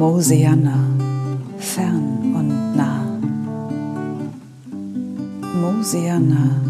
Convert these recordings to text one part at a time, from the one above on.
Mosiana, fern und nah. Mosiana,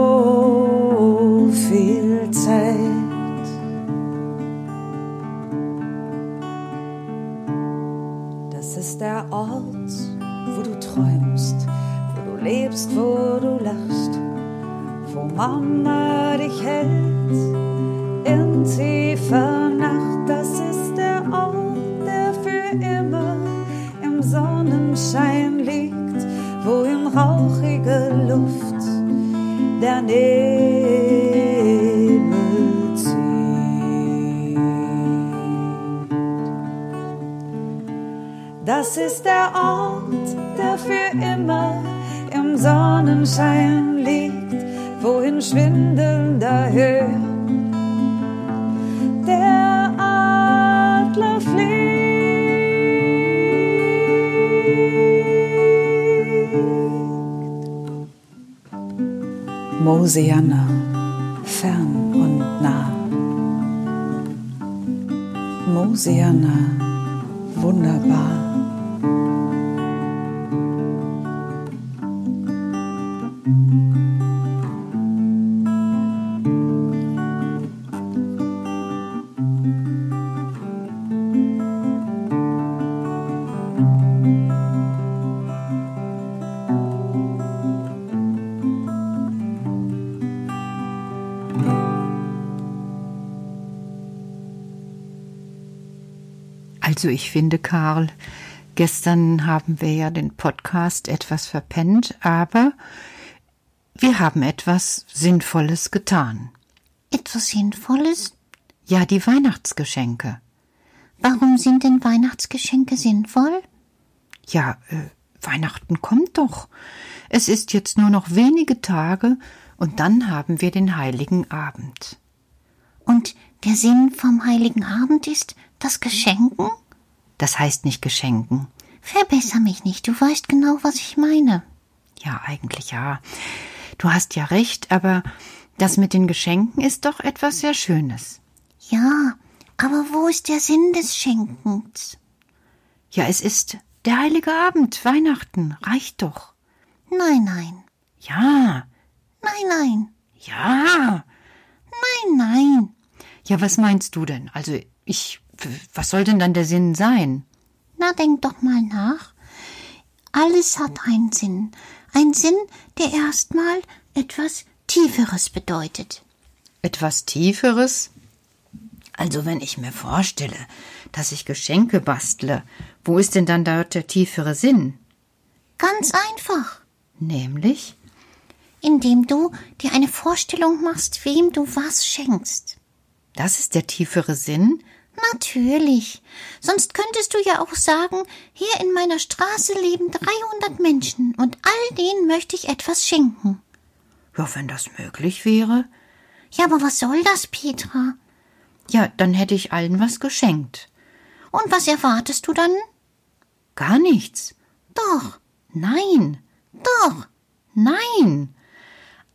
lebst, wo du lachst, wo Mama dich hält in tiefer Nacht. Das ist der Ort, der für immer im Sonnenschein liegt, wo in rauchige Luft der Nebel zieht. Das ist der Ort, der für immer Sonnenschein liegt, wo in schwindelnder Höhe der Adler fliegt. Mosiana, fern und nah. Mosiana, wunderbar. Also ich finde, Karl, gestern haben wir ja den Podcast etwas verpennt, aber wir haben etwas Sinnvolles getan. Etwas Sinnvolles? Ja, die Weihnachtsgeschenke. Warum sind denn Weihnachtsgeschenke sinnvoll? Ja, äh, Weihnachten kommt doch. Es ist jetzt nur noch wenige Tage und dann haben wir den heiligen Abend. Und der Sinn vom Heiligen Abend ist das Geschenken? Das heißt nicht Geschenken. Verbesser mich nicht, du weißt genau, was ich meine. Ja, eigentlich ja. Du hast ja recht, aber das mit den Geschenken ist doch etwas sehr Schönes. Ja, aber wo ist der Sinn des Schenkens? Ja, es ist der heilige Abend, Weihnachten, reicht doch. Nein, nein, Ja, nein, nein, ja. nein, nein. Ja, was meinst du denn? Also, ich, was soll denn dann der Sinn sein? Na, denk doch mal nach. Alles hat einen Sinn. Ein Sinn, der erstmal etwas Tieferes bedeutet. Etwas Tieferes? Also, wenn ich mir vorstelle, dass ich Geschenke bastle, wo ist denn dann dort der tiefere Sinn? Ganz einfach. Nämlich? Indem du dir eine Vorstellung machst, wem du was schenkst. Das ist der tiefere Sinn? Natürlich. Sonst könntest du ja auch sagen, hier in meiner Straße leben 300 Menschen und all denen möchte ich etwas schenken. Ja, wenn das möglich wäre. Ja, aber was soll das, Petra? Ja, dann hätte ich allen was geschenkt. Und was erwartest du dann? Gar nichts. Doch, Nein, doch. nein.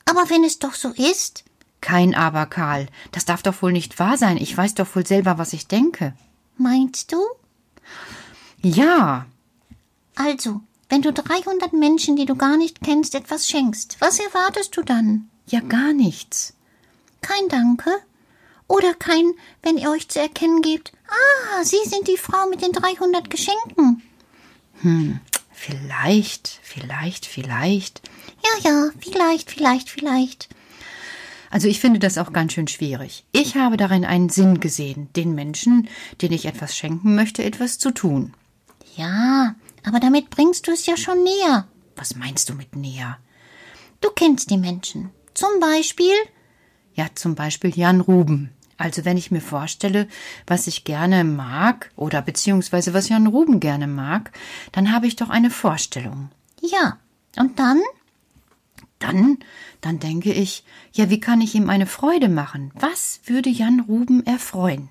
Aber wenn es doch so ist, Kein Aber, Karl. Das darf doch wohl nicht wahr sein. Ich weiß doch wohl selber, was ich denke. meinst du? Ja, Also, wenn du 300 Menschen, die du gar nicht kennst, etwas schenkst, was erwartest du dann? ja, gar nichts. Kein Danke? Oder kein, wenn ihr euch zu erkennen gebt, ah, Sie sind die Frau mit den 300 Geschenken. Vielleicht, vielleicht, vielleicht. Ja, ja, vielleicht, vielleicht, vielleicht. Also ich finde das auch ganz schön schwierig. Ich habe darin einen Sinn gesehen, den Menschen, denen ich etwas schenken möchte, etwas zu tun. Ja, aber damit bringst du es ja schon näher. Was meinst du mit näher? Du kennst die Menschen. Zum Beispiel? Ja, zum Beispiel Jan Ruben. Also wenn ich mir vorstelle, was ich gerne mag oder beziehungsweise was Jan Ruben gerne mag, dann habe ich doch eine Vorstellung. Ja. Und dann? Dann, dann denke ich, ja, wie kann ich ihm eine Freude machen? Was würde Jan Ruben erfreuen?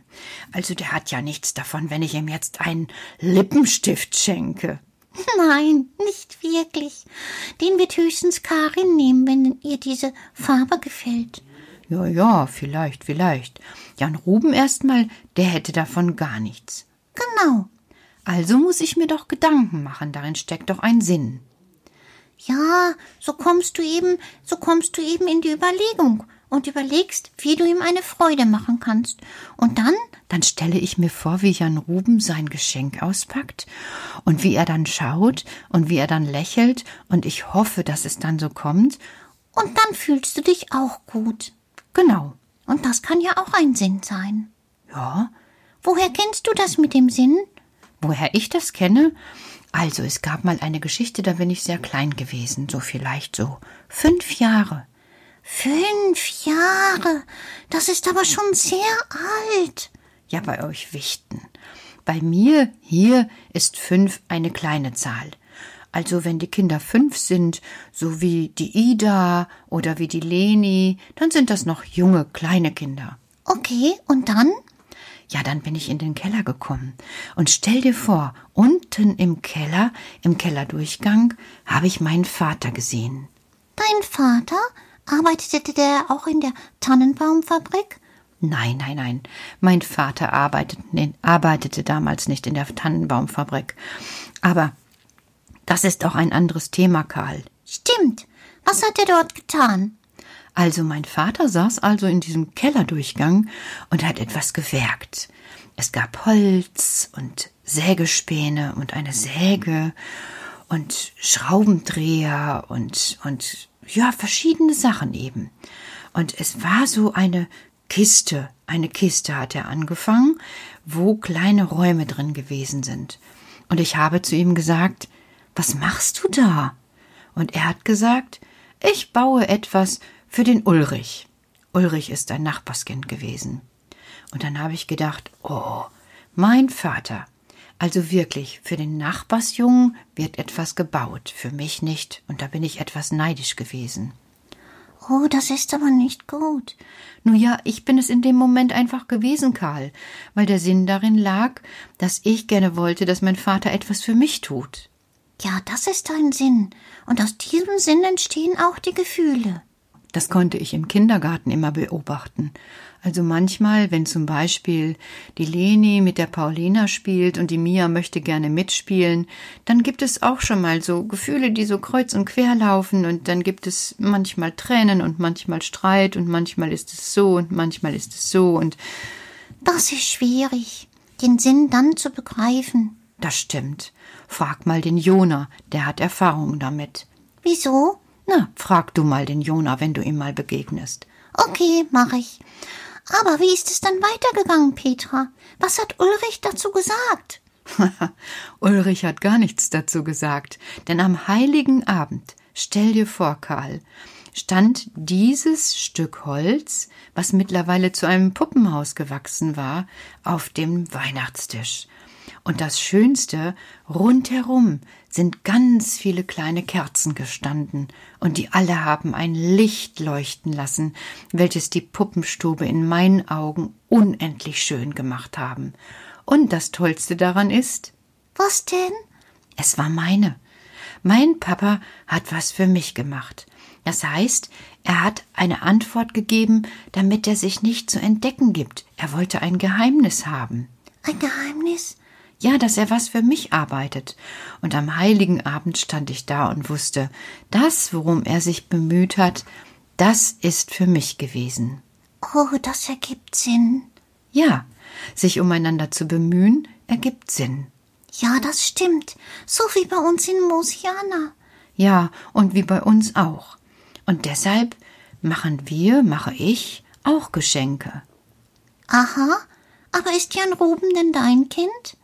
Also der hat ja nichts davon, wenn ich ihm jetzt einen Lippenstift schenke. Nein, nicht wirklich. Den wird höchstens Karin nehmen, wenn ihr diese Farbe gefällt. Ja, ja, vielleicht, vielleicht. Jan Ruben erstmal, der hätte davon gar nichts. Genau. Also muss ich mir doch Gedanken machen, darin steckt doch ein Sinn. Ja, so kommst du eben, so kommst du eben in die Überlegung und überlegst, wie du ihm eine Freude machen kannst. Und dann? Dann stelle ich mir vor, wie Jan Ruben sein Geschenk auspackt und wie er dann schaut und wie er dann lächelt und ich hoffe, dass es dann so kommt. Und dann fühlst du dich auch gut. Genau. Und das kann ja auch ein Sinn sein. Ja. Woher kennst du das mit dem Sinn? Woher ich das kenne? Also, es gab mal eine Geschichte, da bin ich sehr klein gewesen, so vielleicht so fünf Jahre. Fünf Jahre. Das ist aber schon sehr alt. Ja, bei euch Wichten. Bei mir hier ist fünf eine kleine Zahl. Also wenn die Kinder fünf sind, so wie die Ida oder wie die Leni, dann sind das noch junge, kleine Kinder. Okay, und dann? Ja, dann bin ich in den Keller gekommen. Und stell dir vor, unten im Keller, im Kellerdurchgang, habe ich meinen Vater gesehen. Dein Vater? Arbeitete der auch in der Tannenbaumfabrik? Nein, nein, nein. Mein Vater arbeitete, arbeitete damals nicht in der Tannenbaumfabrik. Aber das ist auch ein anderes Thema, Karl. Stimmt. Was hat er dort getan? Also mein Vater saß also in diesem Kellerdurchgang und hat etwas gewerkt. Es gab Holz und Sägespäne und eine Säge und Schraubendreher und und ja, verschiedene Sachen eben. Und es war so eine Kiste, eine Kiste hat er angefangen, wo kleine Räume drin gewesen sind. Und ich habe zu ihm gesagt, was machst du da? Und er hat gesagt, ich baue etwas für den Ulrich. Ulrich ist ein Nachbarskind gewesen. Und dann habe ich gedacht, oh, mein Vater. Also wirklich, für den Nachbarsjungen wird etwas gebaut, für mich nicht, und da bin ich etwas neidisch gewesen. Oh, das ist aber nicht gut. Nun ja, ich bin es in dem Moment einfach gewesen, Karl, weil der Sinn darin lag, dass ich gerne wollte, dass mein Vater etwas für mich tut. Ja, das ist ein Sinn. Und aus diesem Sinn entstehen auch die Gefühle. Das konnte ich im Kindergarten immer beobachten. Also manchmal, wenn zum Beispiel die Leni mit der Paulina spielt und die Mia möchte gerne mitspielen, dann gibt es auch schon mal so Gefühle, die so kreuz und quer laufen und dann gibt es manchmal Tränen und manchmal Streit und manchmal ist es so und manchmal ist es so und Das ist schwierig, den Sinn dann zu begreifen. das stimmt. Frag mal den Jona, der hat Erfahrung damit. Wieso? Na, frag du mal den Jona, wenn du ihm mal begegnest. Okay, mach ich. Aber wie ist es dann weitergegangen, Petra? Was hat Ulrich dazu gesagt? Ulrich hat gar nichts dazu gesagt, denn am heiligen Abend, stell dir vor, Karl, stand dieses Stück Holz, was mittlerweile zu einem Puppenhaus gewachsen war, auf dem Weihnachtstisch. Und das Schönste, rundherum sind ganz viele kleine Kerzen gestanden, und die alle haben ein Licht leuchten lassen, welches die Puppenstube in meinen Augen unendlich schön gemacht haben. Und das Tollste daran ist, Was denn? es war meine. Mein Papa hat was für mich gemacht. Das heißt, er hat eine Antwort gegeben, damit er sich nicht zu entdecken gibt. Er wollte ein Geheimnis haben. Ein Geheimnis? Ja, dass er was für mich arbeitet. Und am heiligen Abend stand ich da und wusste, das, worum er sich bemüht hat, das ist für mich gewesen. Oh, das ergibt Sinn. Ja, sich umeinander zu bemühen, ergibt Sinn. Ja, das stimmt. So wie bei uns in Mosiana. Ja, und wie bei uns auch. Und deshalb machen wir, mache ich auch Geschenke. Aha, aber ist Jan Ruben denn dein Kind?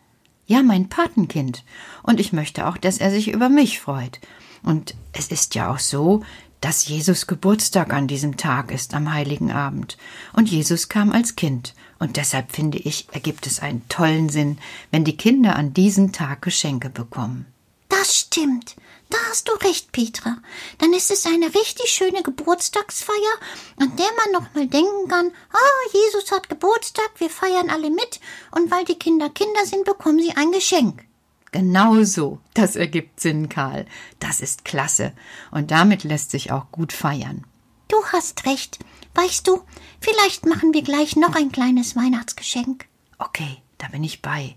Ja, mein Patenkind. Und ich möchte auch, dass er sich über mich freut. Und es ist ja auch so, dass Jesus Geburtstag an diesem Tag ist, am heiligen Abend. Und Jesus kam als Kind. Und deshalb finde ich, ergibt es einen tollen Sinn, wenn die Kinder an diesem Tag Geschenke bekommen. Das stimmt. Da hast du recht, Petra. Dann ist es eine richtig schöne Geburtstagsfeier, an der man noch mal denken kann, ah, Jesus hat Geburtstag, wir feiern alle mit, und weil die Kinder Kinder sind, bekommen sie ein Geschenk. Genau so. Das ergibt Sinn, Karl. Das ist klasse. Und damit lässt sich auch gut feiern. Du hast recht. Weißt du, vielleicht machen wir gleich noch ein kleines Weihnachtsgeschenk. Okay, da bin ich bei.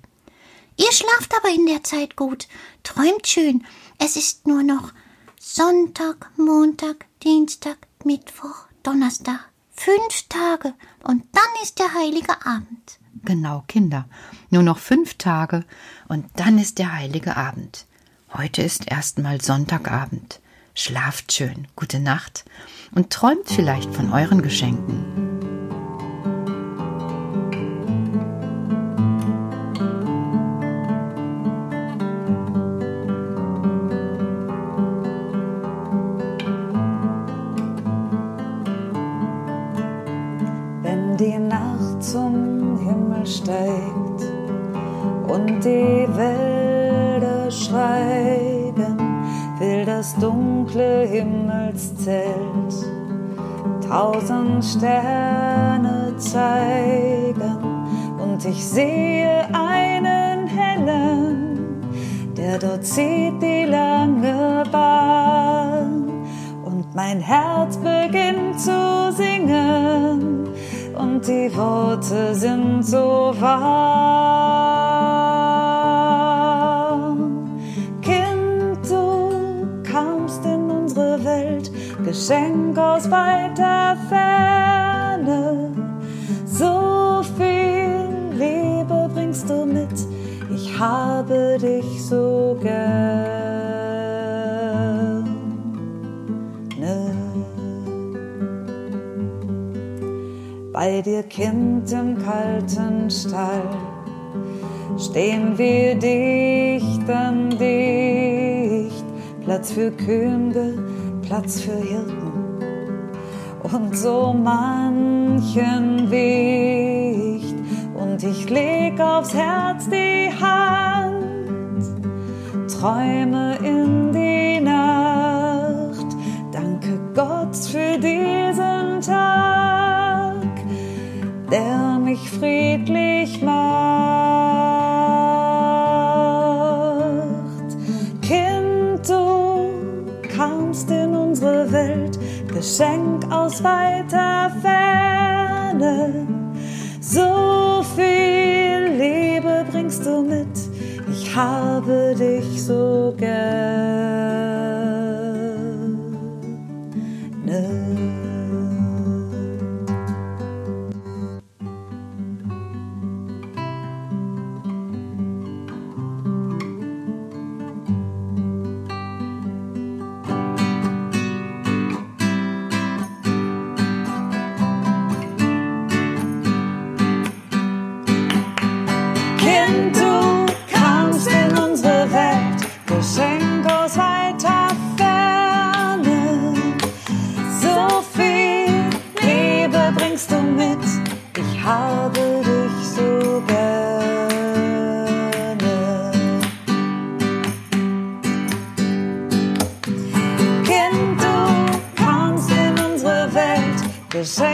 Ihr schlaft aber in der Zeit gut. Träumt schön. Es ist nur noch Sonntag, Montag, Dienstag, Mittwoch, Donnerstag. Fünf Tage. Und dann ist der heilige Abend. Genau, Kinder. Nur noch fünf Tage und dann ist der heilige Abend. Heute ist erstmal Sonntagabend. Schlaft schön, gute Nacht und träumt vielleicht von euren Geschenken. Dunkle Himmelszelt tausend Sterne zeigen und ich sehe einen hellen, der dort zieht die lange Bahn und mein Herz beginnt zu singen und die Worte sind so warm. Geschenk aus weiter Ferne. So viel Liebe bringst du mit, ich habe dich so gerne. Bei dir, Kind, im kalten Stall stehen wir dicht an dicht. Platz für Könige, Platz für Hirten und so manchen Wicht. Und ich leg aufs Herz die Hand, träume in die Nacht. Danke Gott für diesen Tag, der mich friedlich macht. Welt, Geschenk aus weiter Ferne. So viel Liebe bringst du mit, ich habe dich so gerne. Kind, du